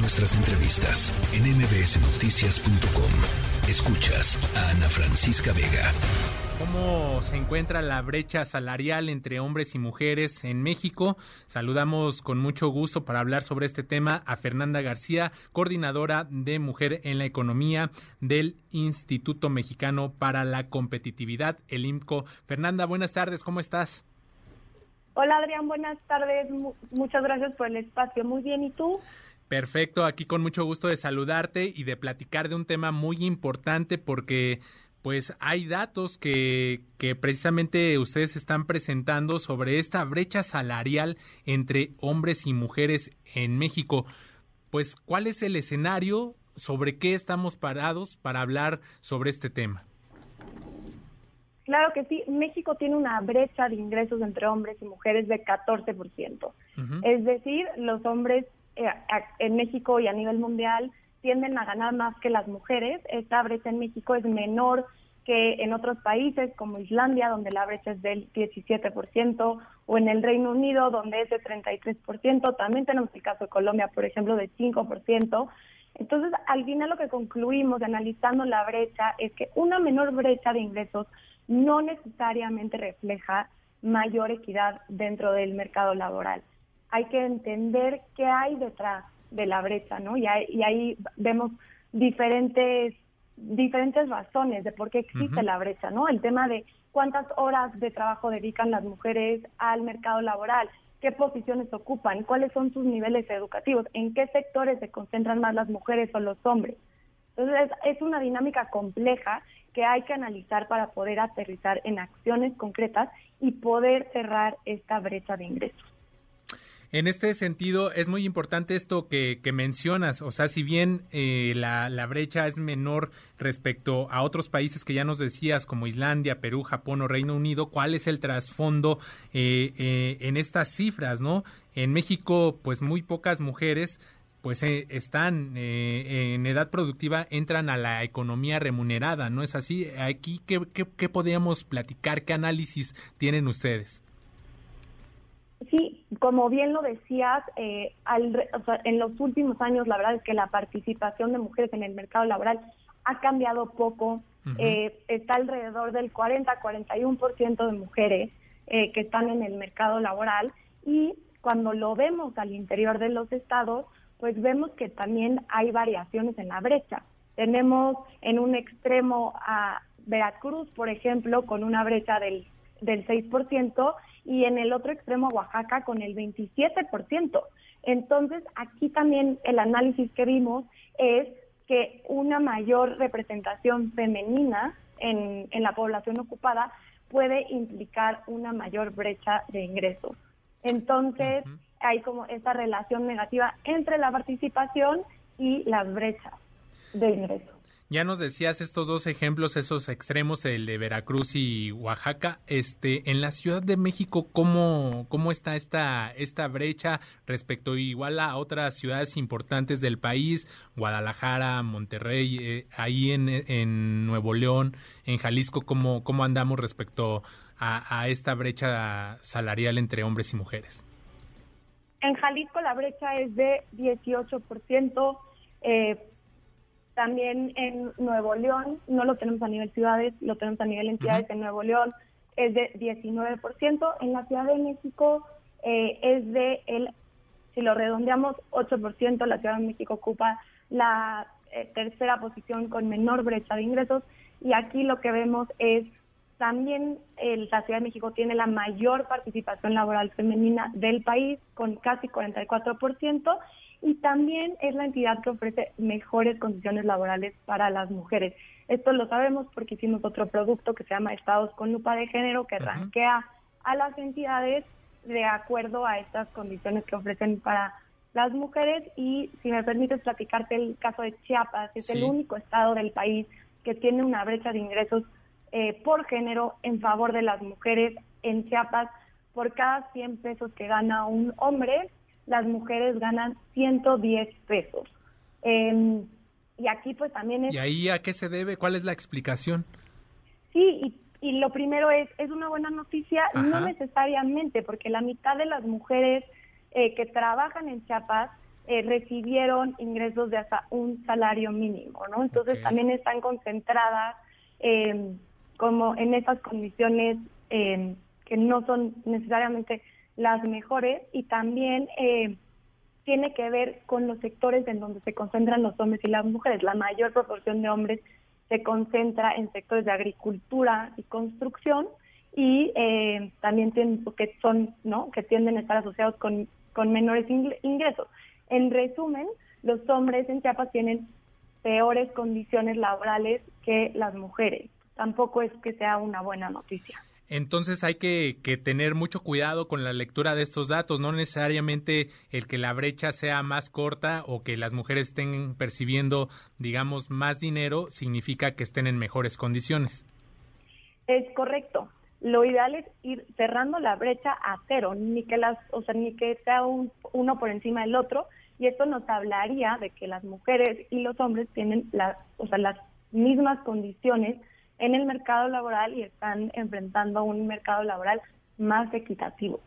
Nuestras entrevistas en mbsnoticias.com. Escuchas a Ana Francisca Vega. ¿Cómo se encuentra la brecha salarial entre hombres y mujeres en México? Saludamos con mucho gusto para hablar sobre este tema a Fernanda García, coordinadora de Mujer en la Economía del Instituto Mexicano para la Competitividad, el IMCO. Fernanda, buenas tardes, ¿cómo estás? Hola Adrián, buenas tardes. muchas gracias por el espacio. Muy bien, ¿y tú? Perfecto, aquí con mucho gusto de saludarte y de platicar de un tema muy importante porque pues hay datos que, que precisamente ustedes están presentando sobre esta brecha salarial entre hombres y mujeres en México. Pues, ¿cuál es el escenario? ¿Sobre qué estamos parados para hablar sobre este tema? Claro que sí, México tiene una brecha de ingresos entre hombres y mujeres de 14%. Es decir, los hombres en México y a nivel mundial tienden a ganar más que las mujeres. Esta brecha en México es menor que en otros países como Islandia, donde la brecha es del 17%, o en el Reino Unido, donde es de 33%. También tenemos el caso de Colombia, por ejemplo, de 5%. Entonces, al final lo que concluimos analizando la brecha es que una menor brecha de ingresos no necesariamente refleja mayor equidad dentro del mercado laboral. Hay que entender qué hay detrás de la brecha, ¿no? Y y ahí vemos diferentes diferentes razones de por qué existe la brecha, ¿no? El tema de cuántas horas de trabajo dedican las mujeres al mercado laboral, qué posiciones ocupan, cuáles son sus niveles educativos, en qué sectores se concentran más las mujeres o los hombres. Entonces es una dinámica compleja que hay que analizar para poder aterrizar en acciones concretas y poder cerrar esta brecha de ingresos. En este sentido, es muy importante esto que, mencionas, o sea, si bien eh, la, brecha es menor respecto a otros países que ya nos decías, como Islandia, Perú, Japón o Reino Unido, ¿cuál es el trasfondo eh, eh, en estas cifras, no? En México, pues muy pocas mujeres pues están en edad productiva, entran a la economía remunerada, ¿no es así? Aquí, ¿qué, qué, qué podríamos platicar? ¿Qué análisis tienen ustedes? Sí, como bien lo decías, eh, en los últimos años la verdad es que la participación de mujeres en el mercado laboral ha cambiado poco. Eh, está alrededor del 40-41% de mujeres eh, que están en el mercado laboral y cuando lo vemos al interior de los estados, pues vemos que también hay variaciones en la brecha. Tenemos en un extremo a Veracruz, por ejemplo, con una brecha del, del 6% y en el otro extremo Oaxaca con el 27%. Entonces, aquí también el análisis que vimos es que una mayor representación femenina en, la población ocupada puede implicar una mayor brecha de ingresos. Entonces, hay como esta relación negativa entre la participación y las brechas de ingresos. Ya nos decías estos dos ejemplos, esos extremos, el de Veracruz y Oaxaca. Este, en la Ciudad de México, ¿cómo, cómo está esta, esta brecha respecto igual a otras ciudades importantes del país? Guadalajara, Monterrey, eh, ahí en, en, Nuevo León, en Jalisco, ¿cómo, cómo andamos respecto a, a esta brecha salarial entre hombres y mujeres? En Jalisco la brecha es de 18%. Eh, también en Nuevo León, no lo tenemos a nivel ciudades, lo tenemos a nivel entidades. En Nuevo León es de 19%. En la Ciudad de México eh, es de, el, si lo redondeamos, 8%. La Ciudad de México ocupa la eh, tercera posición con menor brecha de ingresos. Y aquí lo que vemos es también el, la Ciudad de México tiene la mayor participación laboral femenina del país, con casi 44%, y también es la entidad que ofrece mejores condiciones laborales para las mujeres. Esto lo sabemos porque hicimos otro producto que se llama Estados con lupa de género que ranquea a las entidades de acuerdo a estas condiciones que ofrecen para las mujeres y si me permites platicarte el caso de Chiapas, es el único estado del país que tiene una brecha de ingresos eh, por género en favor de las mujeres en Chiapas. Por cada 100 pesos que gana un hombre, las mujeres ganan 110 pesos. Em, y aquí pues también es... ¿Y ahí a qué se debe? ¿Cuál es la explicación? Sí, y, lo primero es, es una buena noticia, no necesariamente, porque la mitad de las mujeres eh, que trabajan en Chiapas eh, recibieron ingresos de hasta un salario mínimo, ¿no? Entonces también están concentradas eh, como en esas condiciones eh, que no son necesariamente las mejores y también tiene que ver con los sectores en donde se concentran los hombres y las mujeres. La mayor proporción de hombres se concentra en sectores de agricultura y construcción y también tienen, que son, ¿no? Que tienden a estar asociados con, con menores ingresos. En resumen, los hombres en Chiapas tienen peores condiciones laborales que las mujeres. Tampoco es que sea una buena noticia. Entonces hay que, tener mucho cuidado con la lectura de estos datos, no necesariamente el que la brecha sea más corta o que las mujeres estén percibiendo, digamos, más dinero significa que estén en mejores condiciones. Es correcto. Lo ideal es ir cerrando la brecha a cero, ni que las, o sea, ni que sea uno por encima del otro, y esto nos hablaría de que las mujeres y los hombres tienen la, o sea, las mismas condiciones en el mercado laboral y están enfrentando un mercado laboral más equitativo.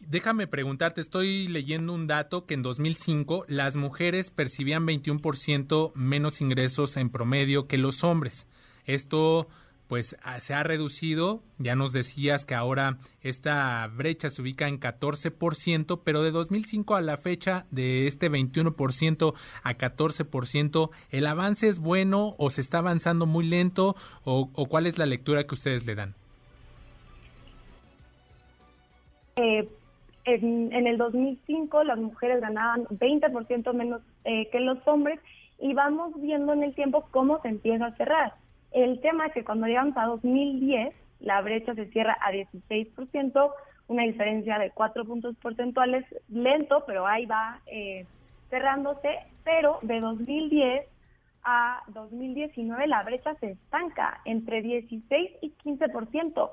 Déjame preguntarte, estoy leyendo un dato que en 2005 las mujeres percibían 21% menos ingresos en promedio que los hombres. Esto pues ah, se ha reducido, ya nos decías que ahora esta brecha se ubica en 14%, pero de 2005 a la fecha de este 21% a 14%, ¿el avance es bueno o se está avanzando muy lento o, cuál es la lectura que ustedes le dan? Eh, en, el 2005 las mujeres ganaban 20% menos eh, que los hombres y vamos viendo en el tiempo cómo se empieza a cerrar el tema es que cuando llegamos a 2010, la brecha se cierra a 16%, una diferencia de 4 puntos porcentuales, lento, pero ahí va eh, cerrándose, pero de 2010 a 2019 la brecha se estanca entre 16 y 15%.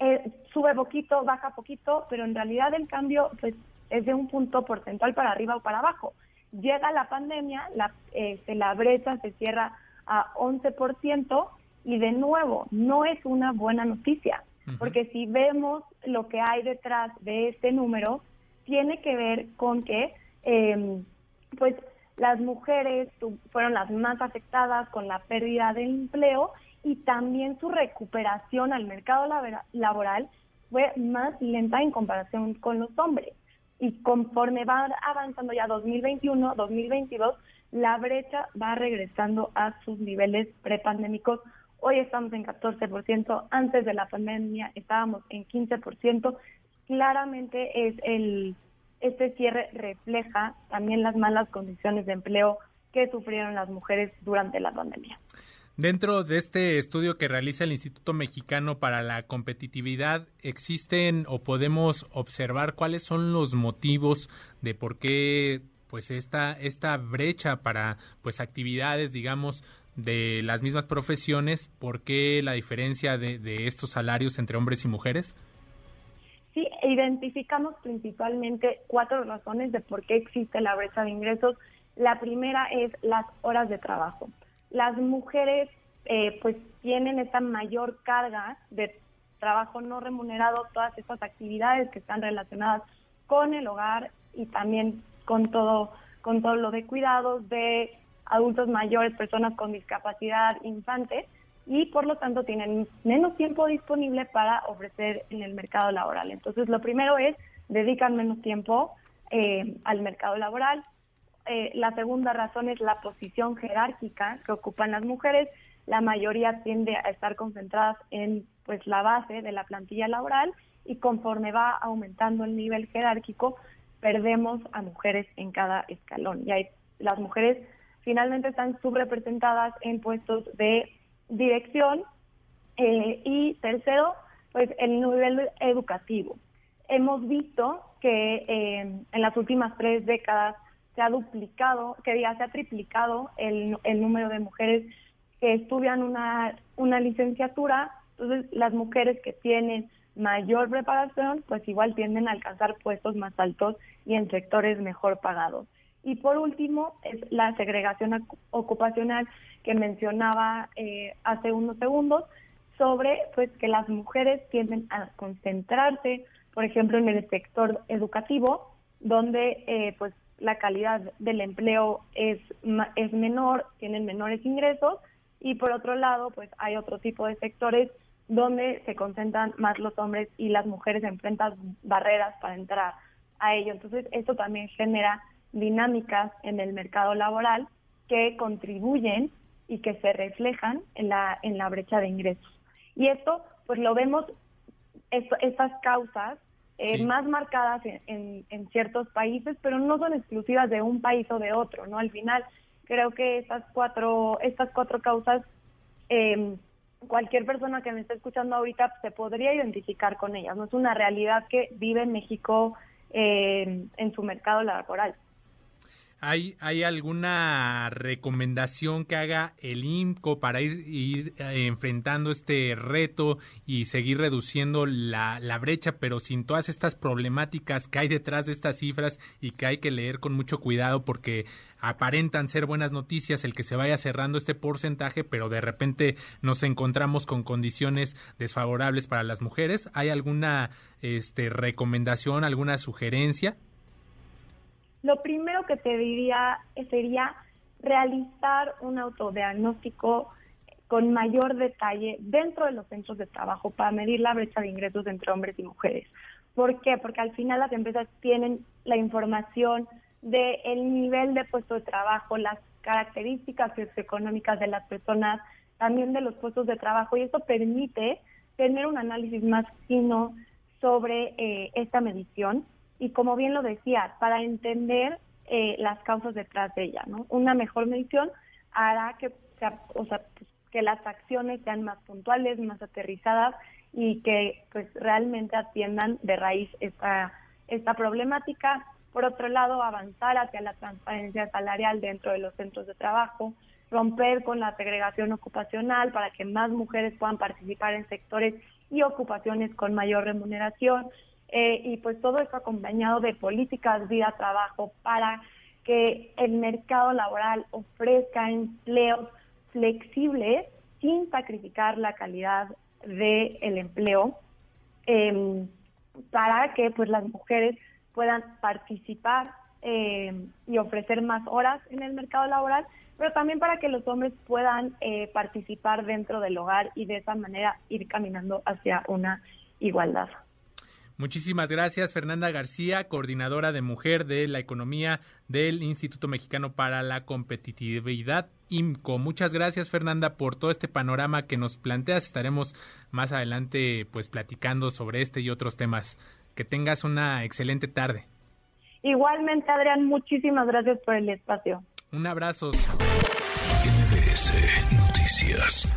Eh, sube poquito, baja poquito, pero en realidad el cambio pues, es de un punto porcentual para arriba o para abajo. Llega la pandemia, la, eh, la brecha se cierra a 11%, y de nuevo, no es una buena noticia, porque si vemos lo que hay detrás de este número, tiene que ver con que, eh, pues, las mujeres fueron las más afectadas con la pérdida de empleo y también su recuperación al mercado laboral fue más lenta en comparación con los hombres. Y conforme va avanzando ya 2021, 2022, la brecha va regresando a sus niveles prepandémicos Hoy estamos en 14%, antes de la pandemia estábamos en 15%. Claramente es el este cierre refleja también las malas condiciones de empleo que sufrieron las mujeres durante la pandemia. Dentro de este estudio que realiza el Instituto Mexicano para la Competitividad, ¿existen o podemos observar cuáles son los motivos de por qué pues esta, esta brecha para pues actividades, digamos, de las mismas profesiones, ¿por qué la diferencia de, estos salarios entre hombres y mujeres? Sí, identificamos principalmente cuatro razones de por qué existe la brecha de ingresos. La primera es las horas de trabajo. Las mujeres eh, pues tienen esta mayor carga de trabajo no remunerado, todas estas actividades que están relacionadas con el hogar y también con todo, con todo lo de cuidados, de adultos mayores, personas con discapacidad, infantes, y por lo tanto tienen menos tiempo disponible para ofrecer en el mercado laboral. Entonces, lo primero es, dedican menos tiempo eh, al mercado laboral. Eh, la segunda razón es la posición jerárquica que ocupan las mujeres. La mayoría tiende a estar concentradas en pues la base de la plantilla laboral y conforme va aumentando el nivel jerárquico, perdemos a mujeres en cada escalón. Y hay, las mujeres finalmente están subrepresentadas en puestos de dirección. Eh, y tercero, pues el nivel educativo. Hemos visto que eh, en las últimas tres décadas se ha duplicado, que ya se ha triplicado el, el número de mujeres que estudian una, una licenciatura. Entonces, las mujeres que tienen mayor preparación, pues igual tienden a alcanzar puestos más altos y en sectores mejor pagados. Y por último, es la segregación ocupacional que mencionaba eh, hace unos segundos sobre pues que las mujeres tienden a concentrarse, por ejemplo, en el sector educativo, donde eh, pues la calidad del empleo es, es menor, tienen menores ingresos y por otro lado, pues hay otro tipo de sectores donde se concentran más los hombres y las mujeres enfrentan barreras para entrar a ello. Entonces, esto también genera dinámicas en el mercado laboral que contribuyen y que se reflejan en la, en la brecha de ingresos. Y esto, pues lo vemos, estas causas eh, más marcadas en, en, ciertos países, pero no son exclusivas de un país o de otro, ¿no? Al final, creo que estas cuatro, estas cuatro causas eh, cualquier persona que me esté escuchando ahorita se podría identificar con ellas. No es una realidad que vive en México eh, en su mercado laboral. ¿Hay, ¿Hay alguna recomendación que haga el IMCO para ir, eh, enfrentando este reto y seguir reduciendo la, la, brecha, pero sin todas estas problemáticas que hay detrás de estas cifras y que hay que leer con mucho cuidado porque aparentan ser buenas noticias el que se vaya cerrando este porcentaje, pero de repente nos encontramos con condiciones desfavorables para las mujeres? ¿Hay alguna este, recomendación, alguna sugerencia? Lo primero que te diría sería realizar un autodiagnóstico con mayor detalle dentro de los centros de trabajo para medir la brecha de ingresos entre hombres y mujeres. ¿Por qué? Porque al final las empresas tienen la información del el nivel de puesto de trabajo, las características socioeconómicas de las personas, también de los puestos de trabajo, y eso permite tener un análisis más fino sobre eh, esta medición y como bien lo decía, para entender eh, las causas detrás de ella, ¿no? Una mejor medición hará que, o sea, pues, que las acciones sean más puntuales, más aterrizadas y que pues realmente atiendan de raíz esta, esta problemática. Por otro lado, avanzar hacia la transparencia salarial dentro de los centros de trabajo, romper con la segregación ocupacional para que más mujeres puedan participar en sectores y ocupaciones con mayor remuneración, eh, y pues todo esto acompañado de políticas vida-trabajo para que el mercado laboral ofrezca empleos flexibles sin sacrificar la calidad del empleo em, para que pues las mujeres puedan participar em, y ofrecer más horas en el mercado laboral, pero también para que los hombres puedan eh, participar dentro del hogar y de esa manera ir caminando hacia una igualdad. Muchísimas gracias, Fernanda García, coordinadora de Mujer de la Economía del Instituto Mexicano para la Competitividad, IMCO. Muchas gracias, Fernanda, por todo este panorama que nos planteas. Estaremos más adelante pues platicando sobre este y otros temas. Que tengas una excelente tarde. Igualmente, Adrián, muchísimas gracias por el espacio. Un abrazo. Noticias.